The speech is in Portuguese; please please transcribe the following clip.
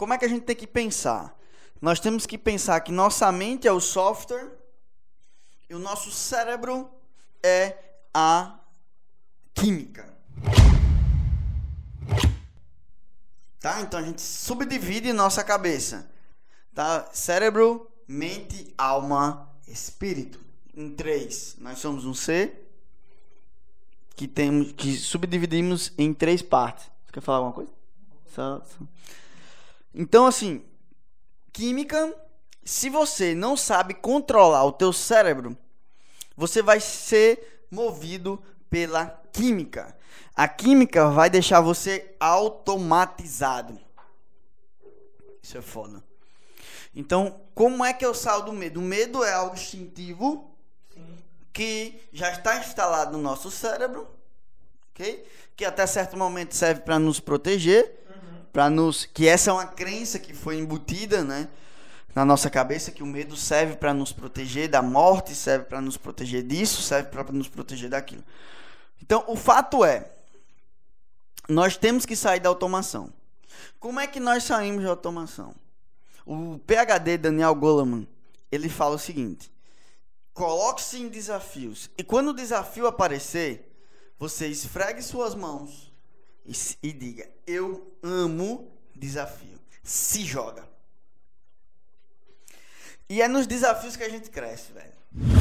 como é que a gente tem que pensar? Nós temos que pensar que nossa mente é o software e o nosso cérebro é a química. Tá? Então a gente subdivide nossa cabeça. Tá? Cérebro, mente, alma, espírito. Em três. Nós somos um ser que temos que subdividimos em três partes. Você quer falar alguma coisa? Só, só. Então assim, química, se você não sabe controlar o teu cérebro, você vai ser movido pela química. A química vai deixar você automatizado. Isso é foda. Então, como é que eu saio do medo? O medo é algo instintivo que já está instalado no nosso cérebro, ok? Que até certo momento serve para nos proteger. Para nos, que essa é uma crença que foi embutida, né? na nossa cabeça que o medo serve para nos proteger da morte, serve para nos proteger disso, serve para nos proteger daquilo. Então, o fato é, nós temos que sair da automação. Como é que nós saímos da automação? O PhD Daniel Goleman, ele fala o seguinte: coloque-se em desafios e quando o desafio aparecer, você esfregue suas mãos e, e diga: eu amo desafio. Se joga. E é nos desafios que a gente cresce, velho.